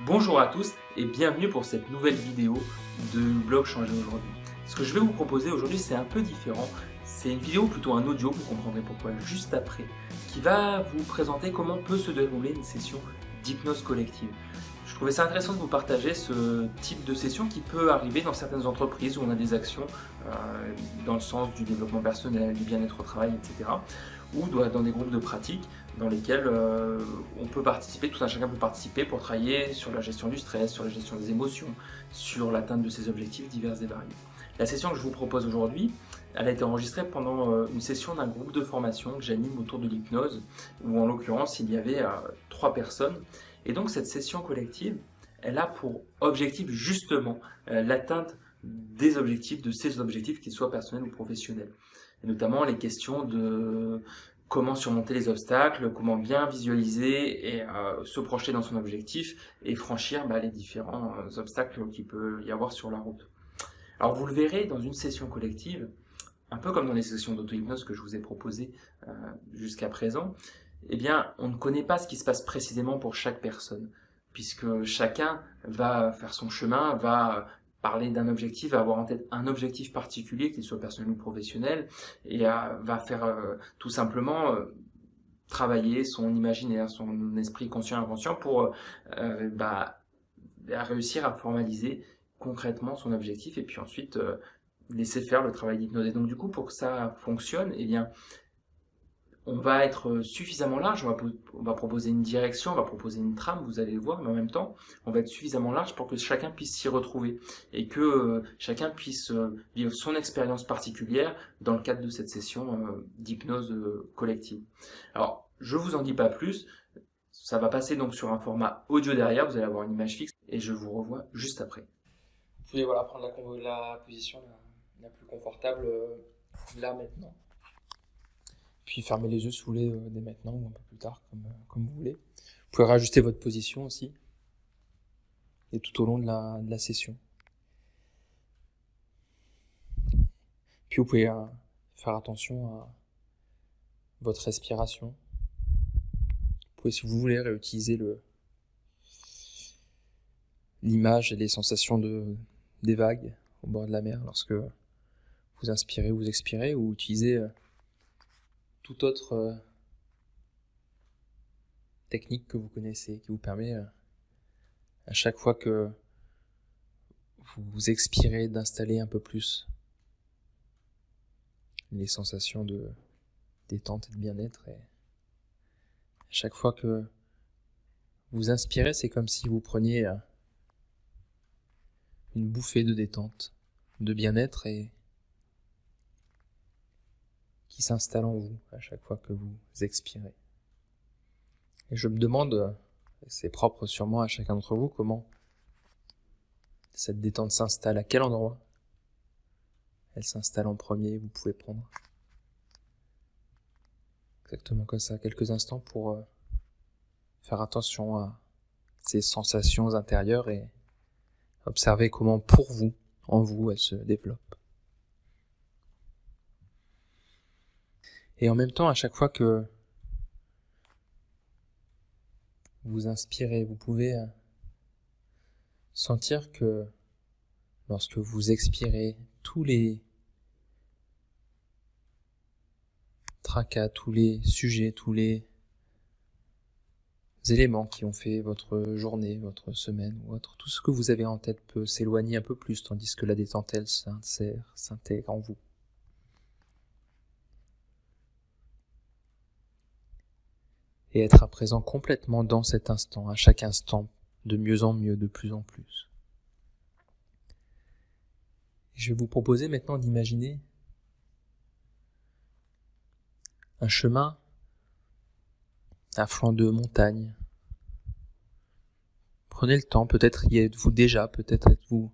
Bonjour à tous et bienvenue pour cette nouvelle vidéo de blog changer aujourd'hui. Ce que je vais vous proposer aujourd'hui c'est un peu différent. C'est une vidéo plutôt un audio, vous comprendrez pourquoi juste après, qui va vous présenter comment peut se dérouler une session d'hypnose collective. Je trouvais ça intéressant de vous partager ce type de session qui peut arriver dans certaines entreprises où on a des actions euh, dans le sens du développement personnel, du bien-être au travail, etc. Ou dans des groupes de pratique dans lesquels euh, on peut participer, tout un chacun peut participer pour travailler sur la gestion du stress, sur la gestion des émotions, sur l'atteinte de ses objectifs divers et variés. La session que je vous propose aujourd'hui, elle a été enregistrée pendant euh, une session d'un groupe de formation que j'anime autour de l'hypnose, où en l'occurrence il y avait euh, trois personnes. Et donc cette session collective, elle a pour objectif justement l'atteinte des objectifs, de ces objectifs, qu'ils soient personnels ou professionnels. Et notamment les questions de comment surmonter les obstacles, comment bien visualiser et euh, se projeter dans son objectif et franchir bah, les différents euh, obstacles qu'il peut y avoir sur la route. Alors vous le verrez dans une session collective, un peu comme dans les sessions d'auto-hypnose que je vous ai proposées euh, jusqu'à présent, eh bien on ne connaît pas ce qui se passe précisément pour chaque personne, puisque chacun va faire son chemin, va parler d'un objectif, avoir en tête un objectif particulier, qu'il soit personnel ou professionnel, et euh, va faire euh, tout simplement euh, travailler son imaginaire, son esprit conscient et inconscient pour bah, réussir à formaliser concrètement son objectif et puis ensuite laisser faire le travail d'hypnose. Et donc du coup, pour que ça fonctionne, eh bien, on va être suffisamment large, on va, proposer une direction, on va proposer une trame, vous allez le voir, mais en même temps, on va être suffisamment large pour que chacun puisse s'y retrouver et que euh, chacun puisse euh, vivre son expérience particulière dans le cadre de cette session euh, d'hypnose collective. Alors, je vous en dis pas plus, ça va passer donc sur un format audio derrière, vous allez avoir une image fixe et je vous revois juste après. Vous pouvez voilà, prendre la, position la plus confortable là maintenant. Puis fermez les yeux si vous voulez euh, dès maintenant ou un peu plus tard, comme, euh, comme vous voulez. Vous pouvez rajuster votre position aussi. Et tout au long de la, de la session. Puis vous pouvez euh, faire attention à votre respiration. Vous pouvez, si vous voulez, réutiliser le l'image et les sensations de des vagues au bord de la mer lorsque vous inspirez ou vous expirez, ou utiliser toute autre euh, technique que vous connaissez, qui vous permet euh, à chaque fois que vous expirez d'installer un peu plus les sensations de détente et de bien-être. Et à chaque fois que vous inspirez, c'est comme si vous preniez euh, une bouffée de détente, de bien-être et qui s'installe en vous à chaque fois que vous expirez. Et je me demande, c'est propre sûrement à chacun d'entre vous, comment cette détente s'installe, à quel endroit elle s'installe en premier, vous pouvez prendre exactement comme ça, quelques instants pour euh, faire attention à ces sensations intérieures et observer comment pour vous, en vous, elles se développent. Et en même temps, à chaque fois que vous inspirez, vous pouvez euh, sentir que lorsque vous expirez, tous les tracas, tous les sujets, tous les éléments qui ont fait votre journée, votre semaine ou autre, tout ce que vous avez en tête peut s'éloigner un peu plus, tandis que la détente, elle, s'intègre en vous. Et être à présent complètement dans cet instant, à chaque instant, de mieux en mieux, de plus en plus. Je vais vous proposer maintenant d'imaginer un chemin, un flanc de montagne. Prenez le temps, peut-être y êtes-vous déjà, peut-être êtes-vous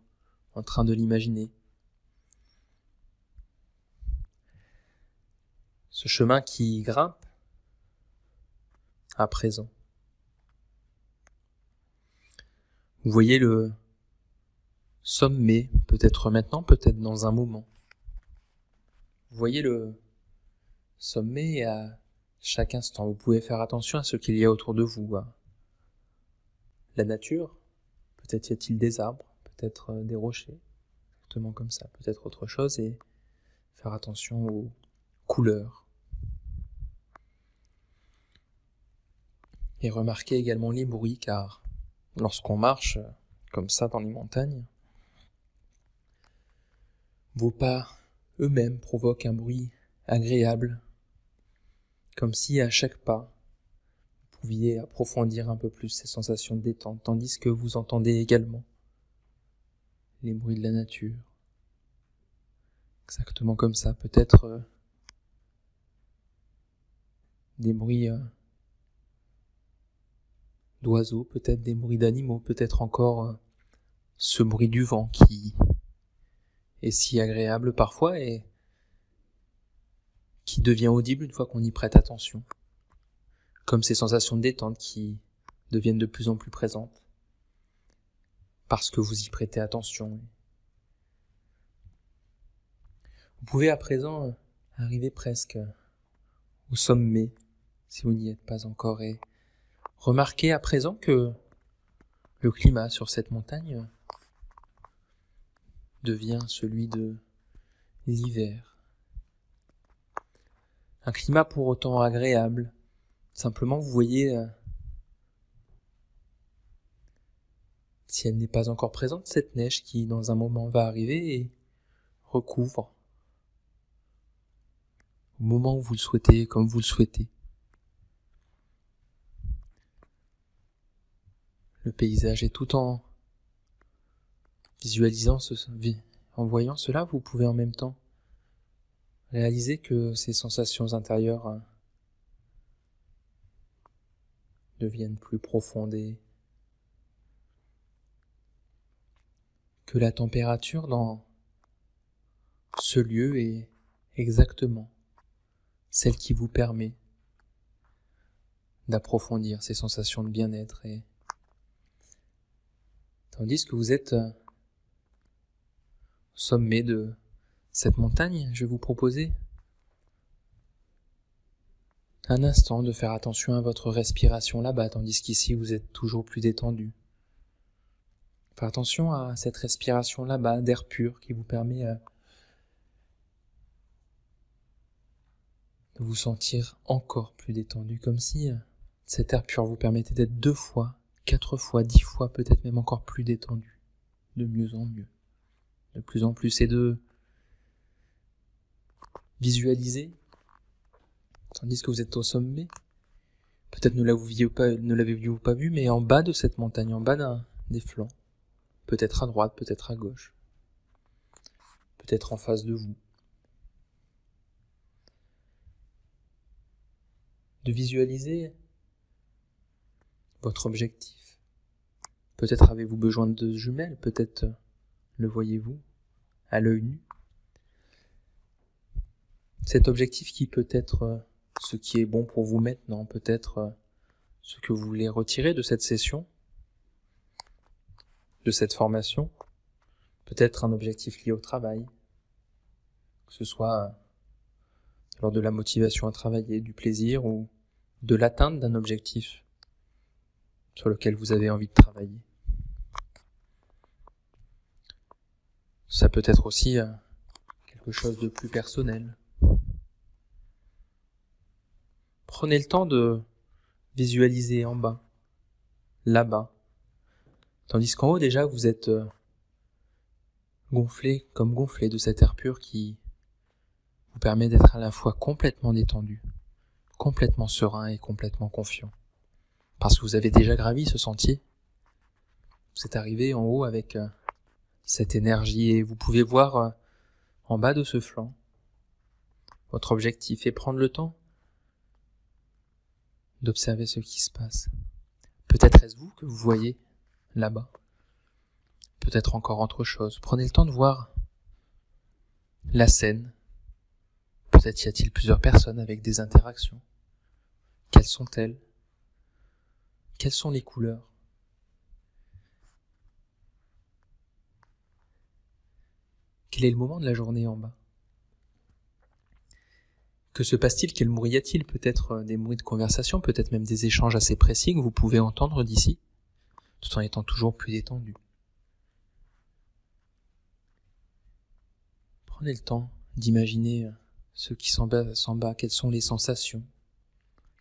en train de l'imaginer. Ce chemin qui grimpe, à présent. Vous voyez le sommet, peut-être maintenant, peut-être dans un moment. Vous voyez le sommet à chaque instant. Vous pouvez faire attention à ce qu'il y a autour de vous, la nature, Peut-être y a-t-il des arbres, peut-être des rochers, exactement comme ça, peut-être autre chose, et faire attention aux couleurs. Et remarquez également les bruits, car lorsqu'on marche comme ça dans les montagnes, vos pas eux-mêmes provoquent un bruit agréable, comme si à chaque pas, vous pouviez approfondir un peu plus ces sensations de détente, tandis que vous entendez également les bruits de la nature. Exactement comme ça, peut-être euh, des bruits euh, d'oiseaux, peut-être des bruits d'animaux, peut-être encore euh, ce bruit du vent qui est si agréable parfois et qui devient audible une fois qu'on y prête attention. Comme ces sensations de détente qui deviennent de plus en plus présentes parce que vous y prêtez attention. Vous pouvez à présent arriver presque au sommet si vous n'y êtes pas encore et remarquez à présent que le climat sur cette montagne devient celui de l'hiver. Un climat pour autant agréable. Simplement, vous voyez, euh, si elle n'est pas encore présente, cette neige qui dans un moment va arriver et recouvre au moment où vous le souhaitez, comme vous le souhaitez. Le paysage est tout en visualisant ce, en voyant cela, vous pouvez en même temps réaliser que ces sensations intérieures euh, deviennent plus profondes et que la température dans ce lieu est exactement celle qui vous permet d'approfondir ces sensations de bien-être et tandis que vous êtes euh, sommet de cette montagne, je vais vous proposer un instant de faire attention à votre respiration là-bas, tandis qu'ici vous êtes toujours plus détendu. Faire attention à cette respiration là-bas d'air pur qui vous permet euh, de vous sentir encore plus détendu, comme si euh, cet air pur vous permettait d'être deux fois, quatre fois, dix fois, peut-être même encore plus détendu, de mieux en mieux. De plus en plus. Et de visualiser, tandis que vous êtes au sommet. Peut-être ne l'avez-vous pas, pas vu, mais en bas de cette montagne, en bas des flancs, peut-être à droite, peut-être à gauche, peut-être en face de vous. De visualiser votre objectif. Peut-être avez-vous besoin de jumelles, peut-être le voyez-vous à l'œil nu Cet objectif qui peut être ce qui est bon pour vous maintenant, peut-être ce que vous voulez retirer de cette session, de cette formation, peut-être un objectif lié au travail, que ce soit lors de la motivation à travailler, du plaisir ou de l'atteinte d'un objectif sur lequel vous avez envie de travailler. Ça peut être aussi euh, quelque chose de plus personnel. Prenez le temps de visualiser en bas, là-bas. Tandis qu'en haut déjà vous êtes euh, gonflé comme gonflé de cet air pur qui vous permet d'être à la fois complètement détendu, complètement serein et complètement confiant. Parce que vous avez déjà gravi ce sentier. Vous êtes arrivé en haut avec euh, cette énergie et vous pouvez voir euh, en bas de ce flanc votre objectif et prendre le temps d'observer ce qui se passe. Peut-être est-ce vous que vous voyez là-bas. Peut-être encore autre chose. Prenez le temps de voir la scène. Peut-être y a-t-il plusieurs personnes avec des interactions. Quelles sont-elles? Quelles sont les couleurs? Quel est le moment de la journée en bas? Que se passe-t-il? Quel bruit y a-t-il? Peut-être euh, des bruits de conversation, peut-être même des échanges assez précis que vous pouvez entendre d'ici, tout en étant toujours plus détendu. Prenez le temps d'imaginer euh, ce qui s'en bas, s'en bas, quelles sont les sensations,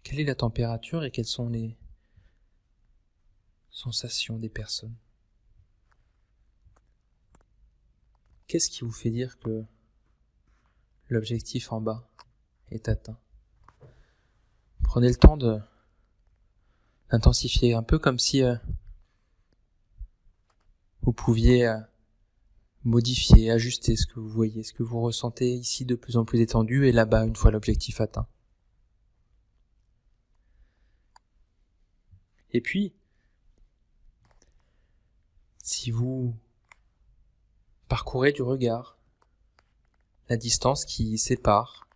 quelle est la température et quelles sont les sensations des personnes. Qu'est-ce qui vous fait dire que l'objectif en bas est atteint? Prenez le temps de d'intensifier un peu comme si euh, vous pouviez euh, modifier, ajuster ce que vous voyez, ce que vous ressentez ici de plus en plus détendu et là-bas une fois l'objectif atteint. Et puis, si vous parcourez du regard la distance qui sépare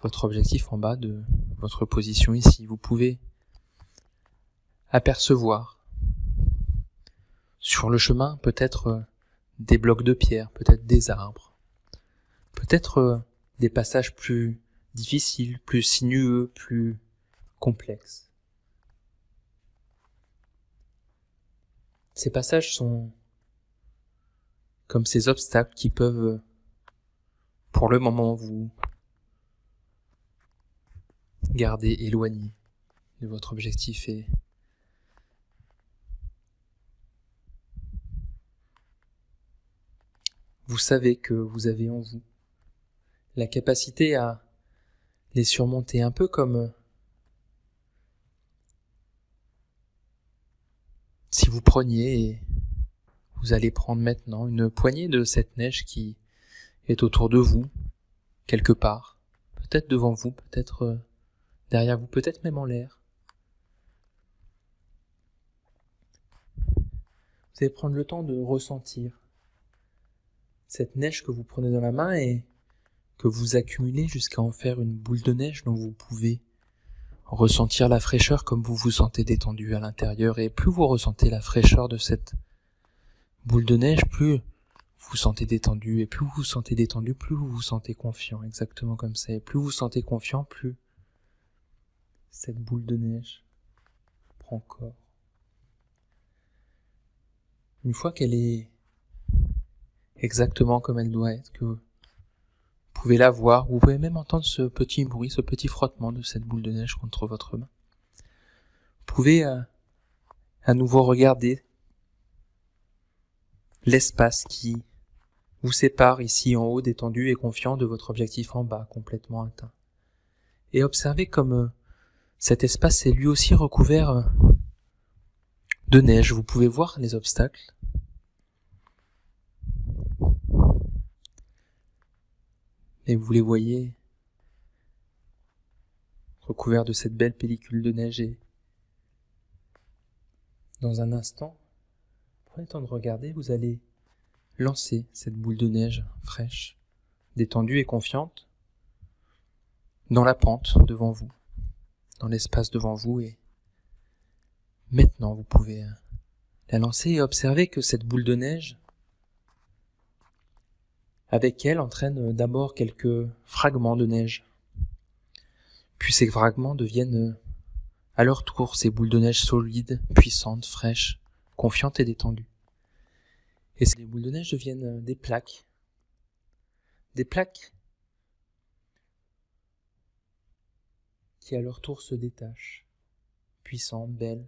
votre objectif en bas de votre position ici, vous pouvez apercevoir sur le chemin peut-être euh, des blocs de pierre, peut-être des arbres, peut-être euh, des passages plus difficiles, plus sinueux, plus complexes. Ces passages sont comme ces obstacles qui peuvent, pour le moment, vous garder éloigné de votre objectif et vous savez que vous avez en vous la capacité à les surmonter un peu comme si vous preniez vous allez prendre maintenant une poignée de cette neige qui est autour de vous, quelque part, peut-être devant vous, peut-être euh, derrière vous, peut-être même en l'air. Vous allez prendre le temps de ressentir cette neige que vous prenez dans la main et que vous accumulez jusqu'à en faire une boule de neige dont vous pouvez ressentir la fraîcheur comme vous vous sentez détendu à l'intérieur et plus vous ressentez la fraîcheur de cette boule de neige, plus vous sentez détendu et plus vous vous sentez détendu, plus vous vous sentez confiant, exactement comme ça. Et plus vous vous sentez confiant, plus cette boule de neige prend corps. Une fois qu'elle est exactement comme elle doit être, que vous pouvez la voir, vous pouvez même entendre ce petit bruit, ce petit frottement de cette boule de neige contre votre main. Vous pouvez euh, à nouveau regarder l'espace qui vous sépare ici en haut détendu et confiant de votre objectif en bas complètement atteint. Et observez comme euh, cet espace est lui aussi recouvert euh, de neige. Vous pouvez voir les obstacles, et vous les voyez recouverts de cette belle pellicule de neige et dans un instant, prenez le temps de regarder, vous allez lancer cette boule de neige fraîche, détendue et confiante dans la pente devant vous, dans l'espace devant vous et maintenant vous pouvez la lancer et observer que cette boule de neige avec elle entraîne d'abord quelques fragments de neige. Puis ces fragments deviennent à leur tour ces boules de neige solides, puissantes, fraîches, confiantes et détendues. Et ces boules de neige deviennent des plaques. Des plaques qui à leur tour se détachent, puissantes, belles.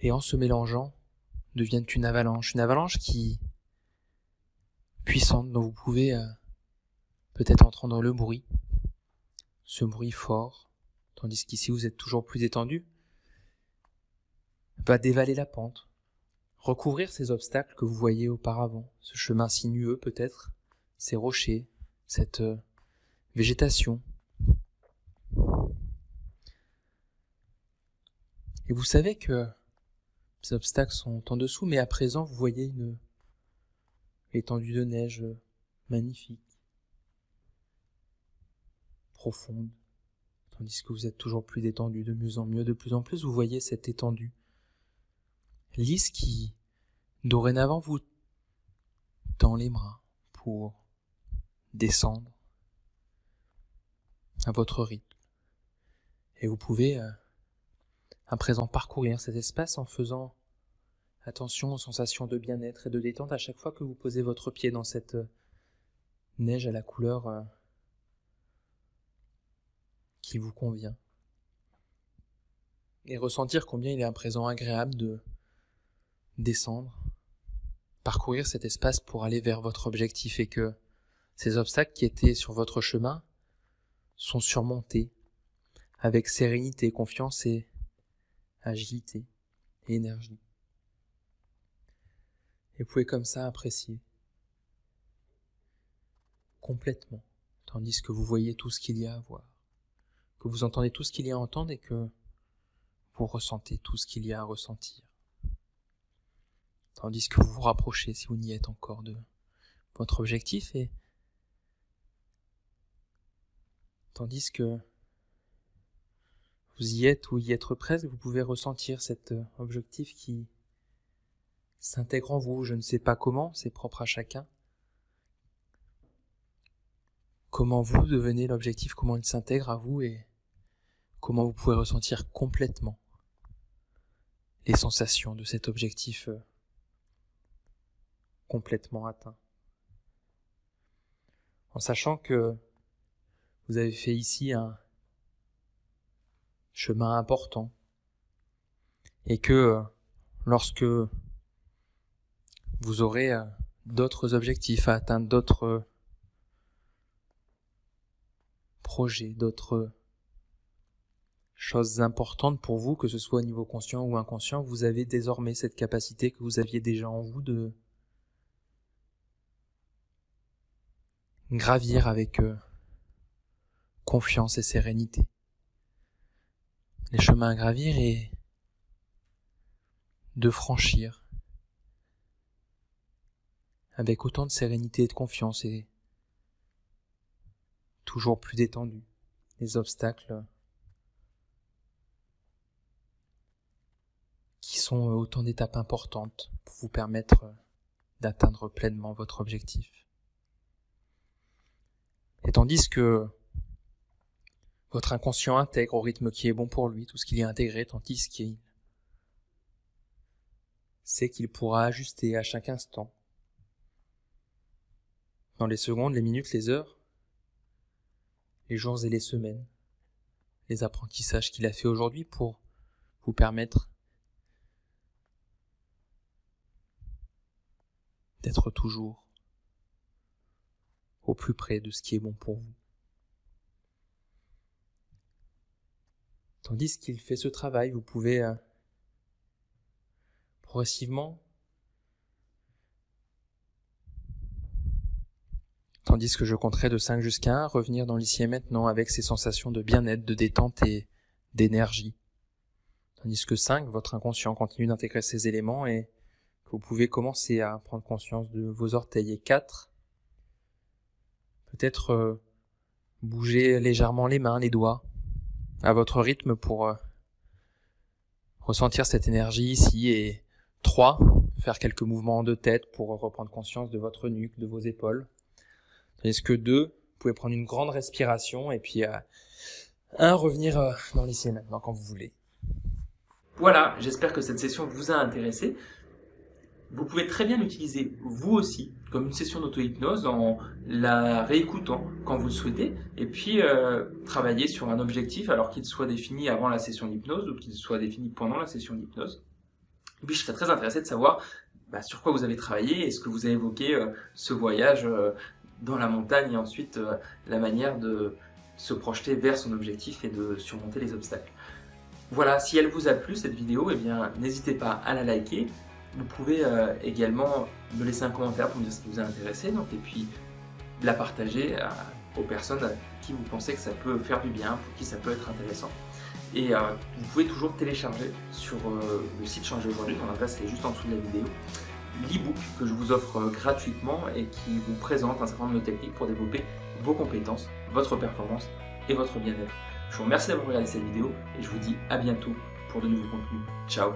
Et en se mélangeant, deviennent une avalanche, une avalanche qui puissante dont vous pouvez euh, peut-être entendre le bruit, ce bruit fort, tandis qu'ici vous êtes toujours plus étendu, va dévaler la pente, recouvrir ces obstacles que vous voyez auparavant, ce chemin sinueux peut-être, ces rochers, cette euh, végétation. Et vous savez que ces obstacles sont en dessous, mais à présent vous voyez une étendue de neige magnifique, profonde, tandis que vous êtes toujours plus détendu de mieux en mieux, de plus en plus vous voyez cette étendue. Lisse qui, dorénavant, vous tend les bras pour descendre à votre rythme. Et vous pouvez euh, à présent parcourir cet espace en faisant attention aux sensations de bien-être et de détente à chaque fois que vous posez votre pied dans cette euh, neige à la couleur euh, qui vous convient. Et ressentir combien il est à présent agréable de descendre, parcourir cet espace pour aller vers votre objectif et que ces obstacles qui étaient sur votre chemin sont surmontés avec sérénité, confiance et agilité et énergie. Et vous pouvez comme ça apprécier. Complètement, tandis que vous voyez tout ce qu'il y a à voir, que vous entendez tout ce qu'il y a à entendre et que vous ressentez tout ce qu'il y a à ressentir. Tandis que vous vous rapprochez, si vous n'y êtes encore, de votre objectif et tandis que vous y êtes ou y être presque, vous pouvez ressentir cet euh, objectif qui s'intègre en vous, je ne sais pas comment, c'est propre à chacun. Comment vous devenez l'objectif, comment il s'intègre à vous et comment vous pouvez ressentir complètement les sensations de cet objectif euh, complètement atteint. En sachant que vous avez fait ici un, chemin important. Et que euh, lorsque vous aurez euh, d'autres objectifs à atteindre, d'autres euh, projets, d'autres choses importantes pour vous, que ce soit au niveau conscient ou inconscient, vous avez désormais cette capacité que vous aviez déjà en vous de gravir avec confiance et sérénité. Les chemins à gravir et de franchir avec autant de sérénité et de confiance et toujours plus détendu les obstacles qui sont autant d'étapes importantes pour vous permettre d'atteindre pleinement votre objectif. Et tandis que votre inconscient intègre au rythme qui est bon pour lui tout ce qu'il y a intégré, tandis qu'il sait qu'il pourra ajuster à chaque instant. Dans les secondes, les minutes, les heures, les jours et les semaines, les apprentissages qu'il a fait aujourd'hui pour vous permettre d'être toujours au plus près de ce qui est bon pour vous. Tandis qu'il fait ce travail, vous pouvez euh, progressivement, tandis que je compterai de 5 jusqu'à 1, revenir dans l'ici et maintenant avec ces sensations de bien-être, de détente et d'énergie. Tandis que 5, votre inconscient continue d'intégrer ces éléments et vous pouvez commencer à prendre conscience de vos orteils. Et 4, peut-être euh, bouger légèrement les mains, les doigts, à votre rythme pour euh, ressentir cette énergie ici et 3, faire quelques mouvements de tête pour reprendre conscience de votre nuque, de vos épaules. Tandis que 2, vous pouvez prendre une grande respiration et puis 1, euh, revenir euh, dans l'ici maintenant quand vous voulez. Voilà, j'espère que cette session vous a intéressé vous pouvez très bien l'utiliser vous aussi comme une session d'auto-hypnose en la réécoutant quand vous le souhaitez et puis euh, travailler sur un objectif alors qu'il soit défini avant la session d'hypnose ou qu'il soit défini pendant la session d'hypnose. Et puis je serais très intéressé de savoir bah, sur quoi vous avez travaillé et ce que vous avez évoqué euh, ce voyage dans la montagne et ensuite la manière de se projeter vers son objectif et de surmonter les obstacles. Voilà, si elle vous a plu cette vidéo, eh bien n'hésitez pas à la liker, vous pouvez euh, également me laisser un commentaire pour me dire ce qui vous a intéressé, et puis la partager aux personnes à qui vous pensez que ça peut faire du bien, pour qui ça peut être intéressant. Et euh, vous pouvez toujours télécharger sur euh, le site Changer aujourd'hui, dont l'adresse est juste en dessous de la vidéo, l'e-book que je vous offre gratuitement et qui vous présente un certain nombre de techniques pour développer vos compétences, votre performance et votre bien-être. Je vous remercie d'avoir regardé cette vidéo et je vous dis à bientôt pour de nouveaux contenus. Ciao